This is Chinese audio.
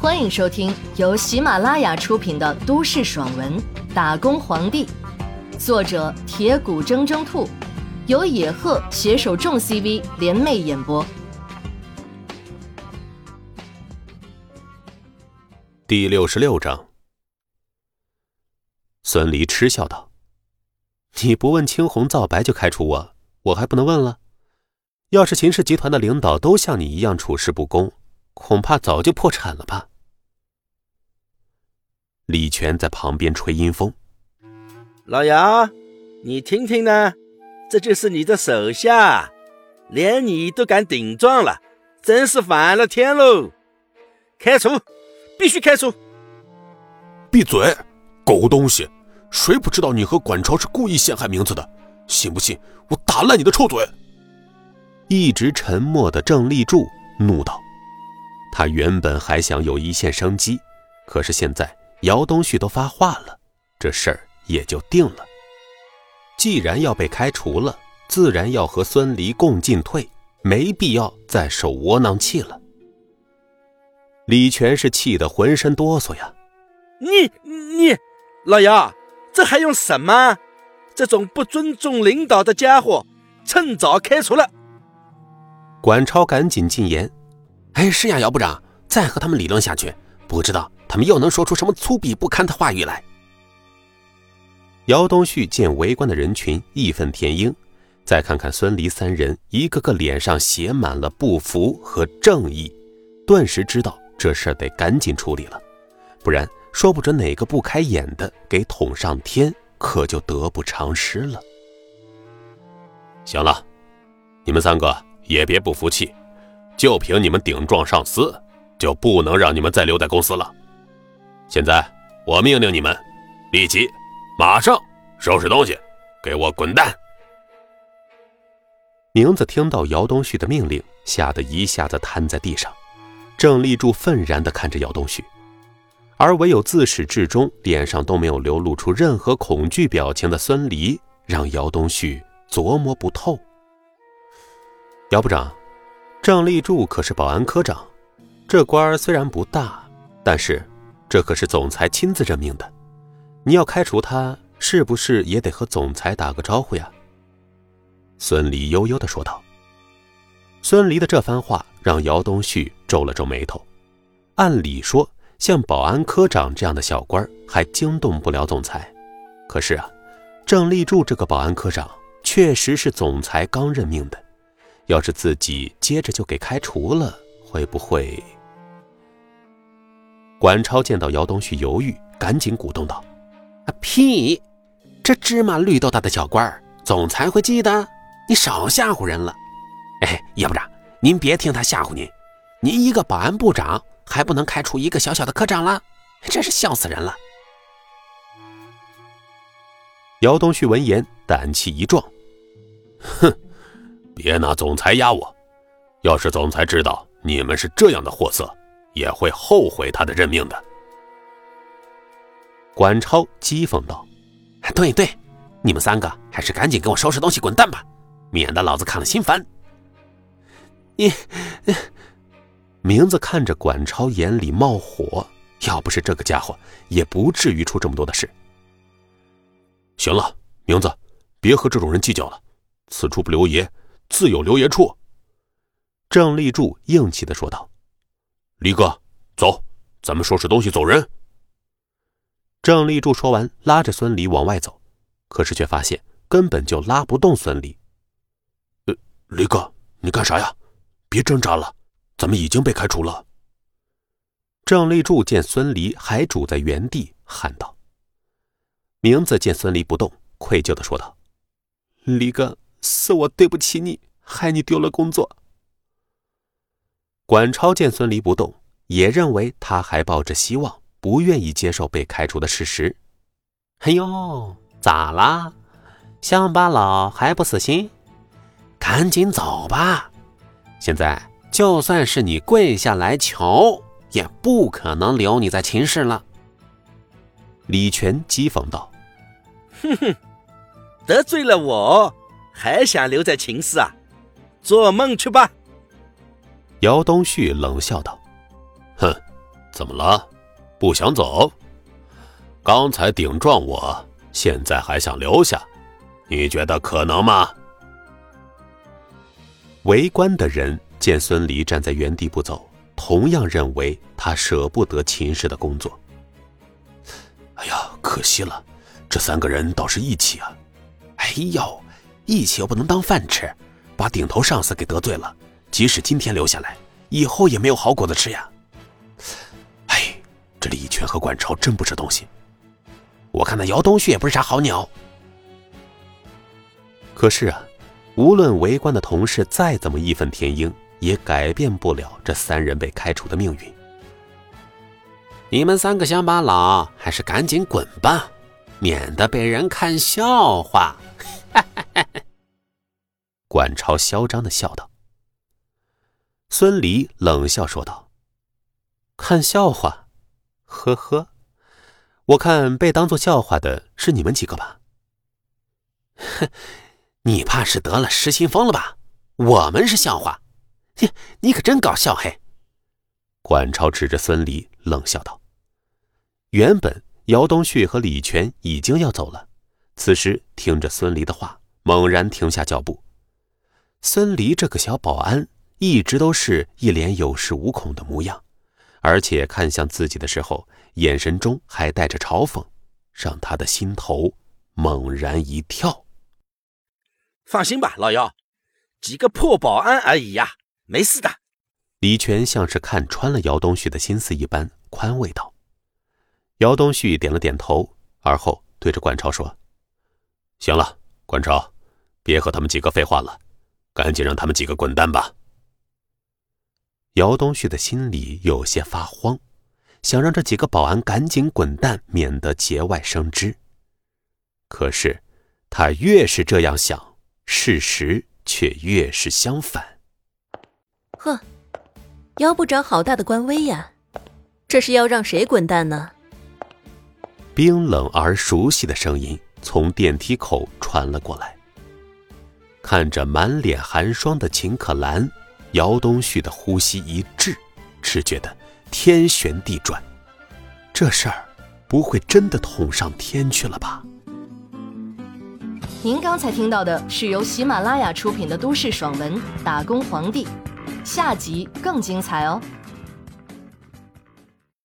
欢迎收听由喜马拉雅出品的都市爽文《打工皇帝》，作者铁骨铮铮兔，由野鹤携手众 CV 联袂演播。第六十六章，孙离嗤笑道：“你不问青红皂白就开除我，我还不能问了？要是秦氏集团的领导都像你一样处事不公。”恐怕早就破产了吧？李全在旁边吹阴风。老姚，你听听呢，这就是你的手下，连你都敢顶撞了，真是反了天喽！开除，必须开除！闭嘴，狗东西！谁不知道你和管超是故意陷害名字的？信不信我打烂你的臭嘴？一直沉默的郑立柱怒道。他原本还想有一线生机，可是现在姚东旭都发话了，这事儿也就定了。既然要被开除了，自然要和孙离共进退，没必要再受窝囊气了。李全是气得浑身哆嗦呀！你你，老姚，这还用什么？这种不尊重领导的家伙，趁早开除了。管超赶紧进言。哎，是呀，姚部长，再和他们理论下去，不知道他们又能说出什么粗鄙不堪的话语来。姚东旭见围观的人群义愤填膺，再看看孙离三人，一个个脸上写满了不服和正义，顿时知道这事儿得赶紧处理了，不然说不准哪个不开眼的给捅上天，可就得不偿失了。行了，你们三个也别不服气。就凭你们顶撞上司，就不能让你们再留在公司了。现在我命令你们，立即、马上收拾东西，给我滚蛋！名字听到姚东旭的命令，吓得一下子瘫在地上。郑立柱愤然地看着姚东旭，而唯有自始至终脸上都没有流露出任何恐惧表情的孙离，让姚东旭琢磨不透。姚部长。郑立柱可是保安科长，这官儿虽然不大，但是这可是总裁亲自任命的。你要开除他，是不是也得和总裁打个招呼呀？孙离悠悠地说道。孙离的这番话让姚东旭皱了皱眉头。按理说，像保安科长这样的小官还惊动不了总裁，可是啊，郑立柱这个保安科长确实是总裁刚任命的。要是自己接着就给开除了，会不会？管超见到姚东旭犹豫，赶紧鼓动道：“啊屁！这芝麻绿豆大的小官儿总裁会记得？你少吓唬人了！哎，叶部长，您别听他吓唬您，您一个保安部长还不能开除一个小小的科长了？真是笑死人了！”姚东旭闻言，胆气一壮，哼。别拿总裁压我，要是总裁知道你们是这样的货色，也会后悔他的任命的。管超讥讽道：“对对，你们三个还是赶紧给我收拾东西滚蛋吧，免得老子看了心烦。”你，名字看着管超眼里冒火，要不是这个家伙，也不至于出这么多的事。行了，名字，别和这种人计较了，此处不留爷。自有留爷处。郑立柱硬气的说道：“李哥，走，咱们收拾东西走人。”郑立柱说完，拉着孙离往外走，可是却发现根本就拉不动孙离。呃，李哥，你干啥呀？别挣扎了，咱们已经被开除了。郑立柱见孙离还杵在原地，喊道：“名字见孙离不动，愧疚的说道：‘李哥。’”是我对不起你，害你丢了工作。管超见孙离不动，也认为他还抱着希望，不愿意接受被开除的事实。哎呦，咋啦？乡巴佬还不死心？赶紧走吧！现在就算是你跪下来求，也不可能留你在秦氏了。李全讥讽道：“哼哼，得罪了我。”还想留在秦氏啊？做梦去吧！姚东旭冷笑道：“哼，怎么了？不想走？刚才顶撞我，现在还想留下？你觉得可能吗？围观的人见孙离站在原地不走，同样认为他舍不得秦氏的工作。哎呀，可惜了，这三个人倒是义气啊！哎呦，义气又不能当饭吃，把顶头上司给得罪了，即使今天留下来，以后也没有好果子吃呀！哎，这李全和管超真不是东西，我看那姚东旭也不是啥好鸟。可是啊，无论围观的同事再怎么义愤填膺，也改变不了这三人被开除的命运。你们三个乡巴佬，还是赶紧滚吧，免得被人看笑话。管超嚣张的笑道。孙离冷笑说道：“看笑话？呵呵，我看被当做笑话的是你们几个吧？哼，你怕是得了失心疯了吧？我们是笑话？你你可真搞笑嘿！”管超指着孙离冷笑道。原本姚东旭和李全已经要走了，此时听着孙离的话，猛然停下脚步。孙离这个小保安一直都是一脸有恃无恐的模样，而且看向自己的时候，眼神中还带着嘲讽，让他的心头猛然一跳。放心吧，老姚，几个破保安而已呀，没事的。李全像是看穿了姚东旭的心思一般，宽慰道。姚东旭点了点头，而后对着管超说：“行了，管超，别和他们几个废话了，赶紧让他们几个滚蛋吧。”姚东旭的心里有些发慌，想让这几个保安赶紧滚蛋，免得节外生枝。可是，他越是这样想，事实却越是相反。呵，姚部长好大的官威呀！这是要让谁滚蛋呢？冰冷而熟悉的声音从电梯口传了过来。看着满脸寒霜的秦可兰，姚东旭的呼吸一滞，只觉得天旋地转。这事儿不会真的捅上天去了吧？您刚才听到的是由喜马拉雅出品的都市爽文《打工皇帝》，下集更精彩哦！